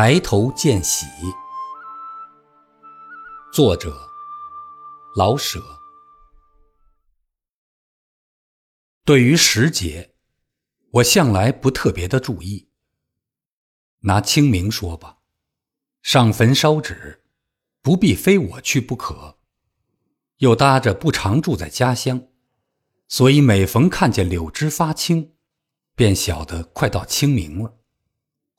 抬头见喜，作者老舍。对于时节，我向来不特别的注意。拿清明说吧，上坟烧纸，不必非我去不可。又搭着不常住在家乡，所以每逢看见柳枝发青，便晓得快到清明了。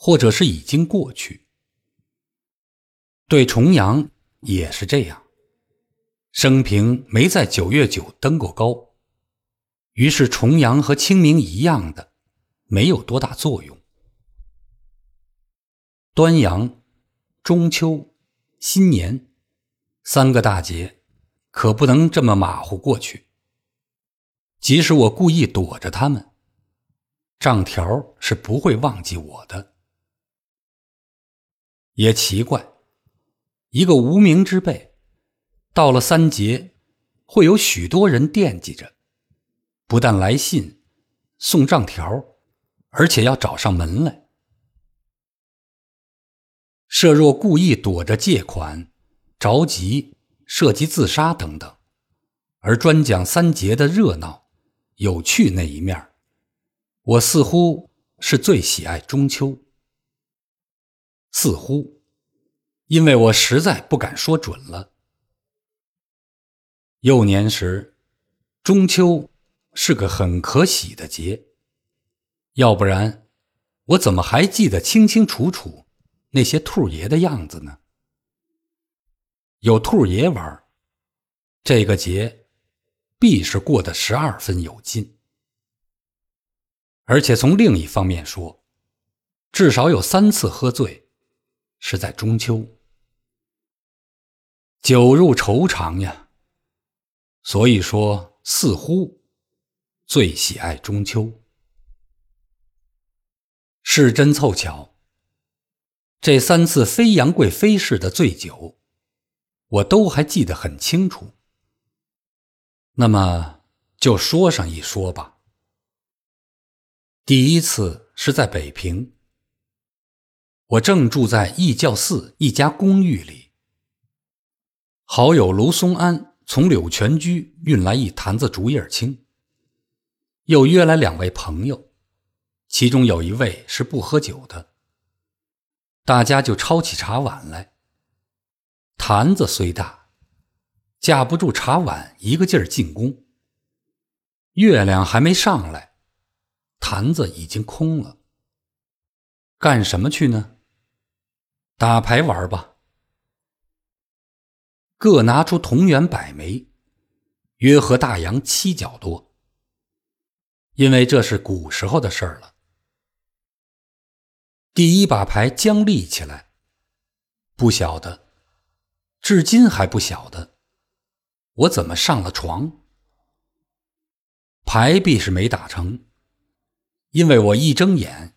或者是已经过去。对重阳也是这样，生平没在九月九登过高，于是重阳和清明一样的，没有多大作用。端阳、中秋、新年三个大节，可不能这么马虎过去。即使我故意躲着他们，账条是不会忘记我的。也奇怪，一个无名之辈，到了三节，会有许多人惦记着，不但来信、送账条，而且要找上门来。设若故意躲着借款、着急、涉及自杀等等，而专讲三节的热闹、有趣那一面，我似乎是最喜爱中秋。似乎，因为我实在不敢说准了。幼年时，中秋是个很可喜的节，要不然，我怎么还记得清清楚楚那些兔爷的样子呢？有兔爷玩，这个节必是过得十二分有劲。而且从另一方面说，至少有三次喝醉。是在中秋，酒入愁肠呀。所以说，似乎最喜爱中秋。是真凑巧，这三次非杨贵妃式的醉酒，我都还记得很清楚。那么就说上一说吧。第一次是在北平。我正住在义教寺一家公寓里，好友卢松安从柳泉居运来一坛子竹叶青，又约来两位朋友，其中有一位是不喝酒的。大家就抄起茶碗来，坛子虽大，架不住茶碗一个劲儿进攻。月亮还没上来，坛子已经空了。干什么去呢？打牌玩吧，各拿出同元百枚，约合大洋七角多。因为这是古时候的事儿了。第一把牌将立起来，不晓得，至今还不晓得，我怎么上了床。牌必是没打成，因为我一睁眼，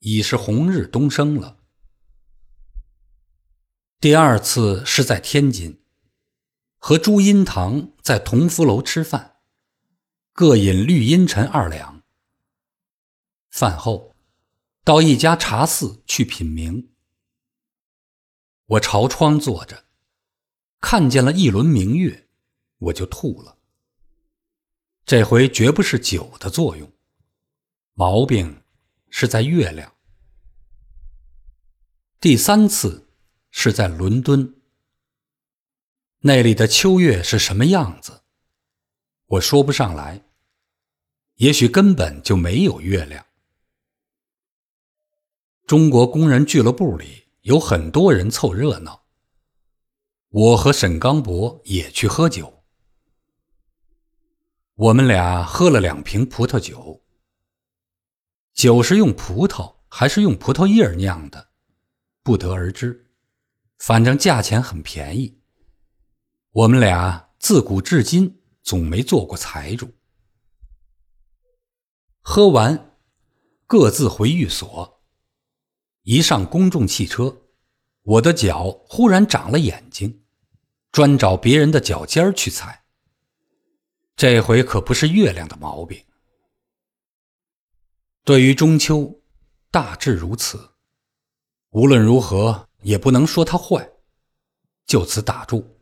已是红日东升了。第二次是在天津，和朱荫堂在同福楼吃饭，各饮绿茵陈二两。饭后，到一家茶肆去品茗。我朝窗坐着，看见了一轮明月，我就吐了。这回绝不是酒的作用，毛病是在月亮。第三次。是在伦敦，那里的秋月是什么样子？我说不上来。也许根本就没有月亮。中国工人俱乐部里有很多人凑热闹，我和沈刚伯也去喝酒。我们俩喝了两瓶葡萄酒，酒是用葡萄还是用葡萄叶酿的，不得而知。反正价钱很便宜，我们俩自古至今总没做过财主。喝完，各自回寓所。一上公众汽车，我的脚忽然长了眼睛，专找别人的脚尖儿去踩。这回可不是月亮的毛病。对于中秋，大致如此。无论如何也不能说他坏，就此打住。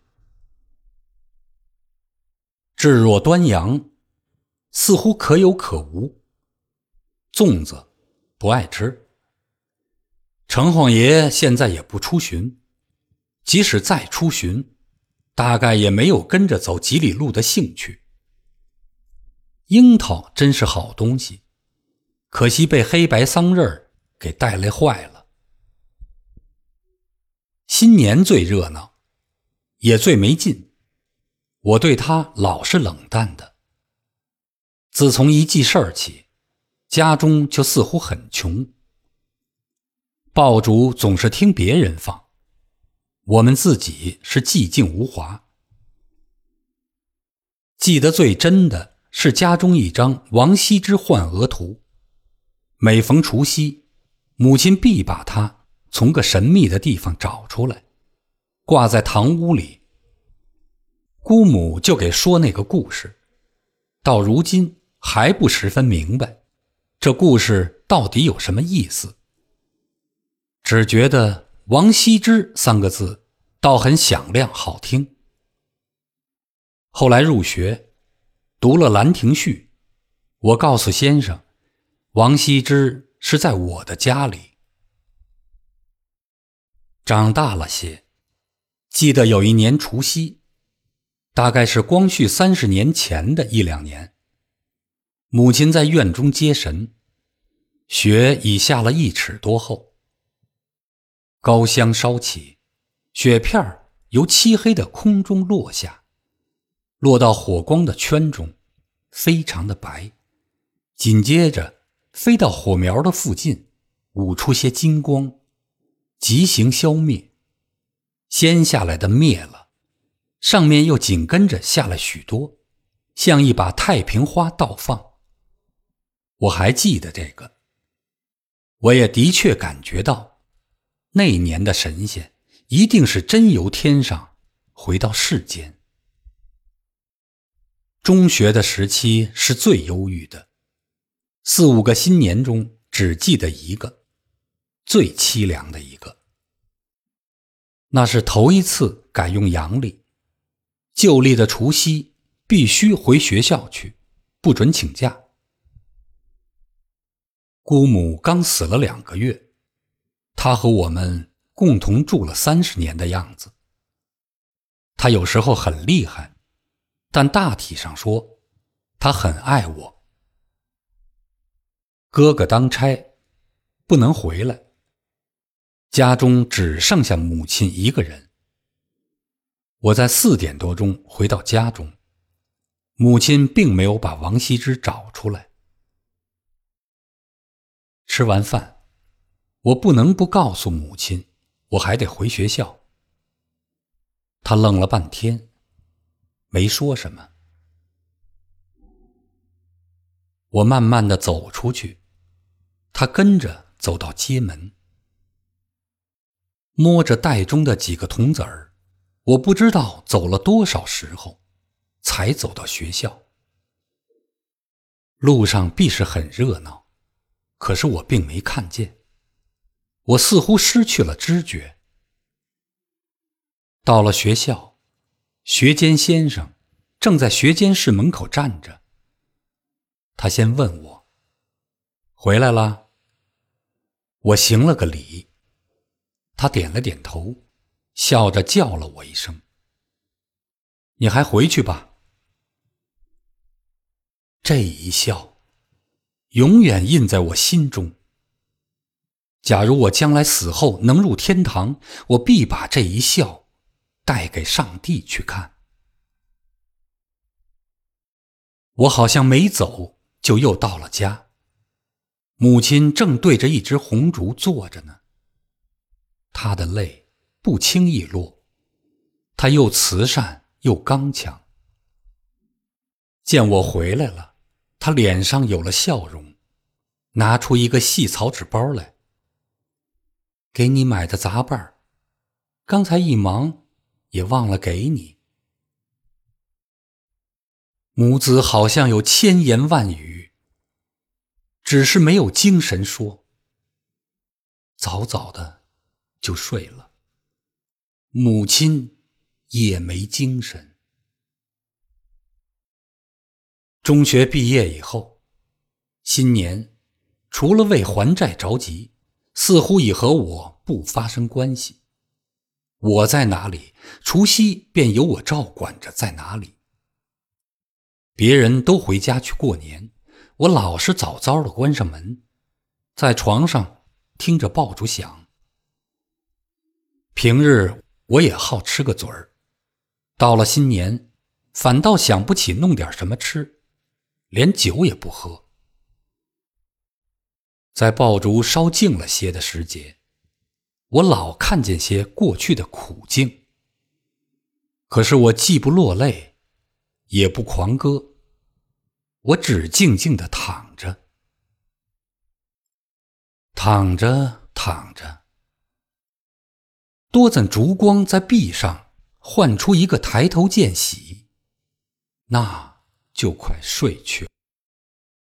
置若端阳，似乎可有可无。粽子不爱吃，城隍爷现在也不出巡，即使再出巡，大概也没有跟着走几里路的兴趣。樱桃真是好东西，可惜被黑白桑葚给带来坏了。新年最热闹，也最没劲。我对他老是冷淡的。自从一记事儿起，家中就似乎很穷。爆竹总是听别人放，我们自己是寂静无华。记得最真的是家中一张王羲之幻额图，每逢除夕，母亲必把它从个神秘的地方找出来，挂在堂屋里。姑母就给说那个故事，到如今还不十分明白，这故事到底有什么意思。只觉得“王羲之”三个字倒很响亮好听。后来入学，读了《兰亭序》，我告诉先生，王羲之是在我的家里。长大了些，记得有一年除夕。大概是光绪三十年前的一两年，母亲在院中接神，雪已下了一尺多厚。高香烧起，雪片儿由漆黑的空中落下，落到火光的圈中，非常的白，紧接着飞到火苗的附近，舞出些金光，即行消灭，先下来的灭了。上面又紧跟着下了许多，像一把太平花倒放。我还记得这个，我也的确感觉到，那年的神仙一定是真由天上回到世间。中学的时期是最忧郁的，四五个新年中只记得一个，最凄凉的一个。那是头一次改用阳历。旧历的除夕必须回学校去，不准请假。姑母刚死了两个月，她和我们共同住了三十年的样子。她有时候很厉害，但大体上说，她很爱我。哥哥当差，不能回来，家中只剩下母亲一个人。我在四点多钟回到家中，母亲并没有把王羲之找出来。吃完饭，我不能不告诉母亲，我还得回学校。他愣了半天，没说什么。我慢慢的走出去，他跟着走到街门，摸着袋中的几个铜子儿。我不知道走了多少时候，才走到学校。路上必是很热闹，可是我并没看见。我似乎失去了知觉。到了学校，学监先生正在学监室门口站着。他先问我：“回来了？”我行了个礼，他点了点头。笑着叫了我一声：“你还回去吧。”这一笑，永远印在我心中。假如我将来死后能入天堂，我必把这一笑带给上帝去看。我好像没走，就又到了家。母亲正对着一只红烛坐着呢，她的泪。不轻易落，他又慈善又刚强。见我回来了，他脸上有了笑容，拿出一个细草纸包来，给你买的杂拌，刚才一忙也忘了给你。母子好像有千言万语，只是没有精神说。早早的。就睡了。母亲也没精神。中学毕业以后，新年除了为还债着急，似乎已和我不发生关系。我在哪里，除夕便由我照管着在哪里。别人都回家去过年，我老是早早的关上门，在床上听着爆竹响。平日我也好吃个嘴儿，到了新年，反倒想不起弄点什么吃，连酒也不喝。在爆竹烧静了些的时节。我老看见些过去的苦境，可是我既不落泪，也不狂歌，我只静静的躺着，躺着躺着，多盏烛光在壁上唤出一个抬头见喜，那就快睡去。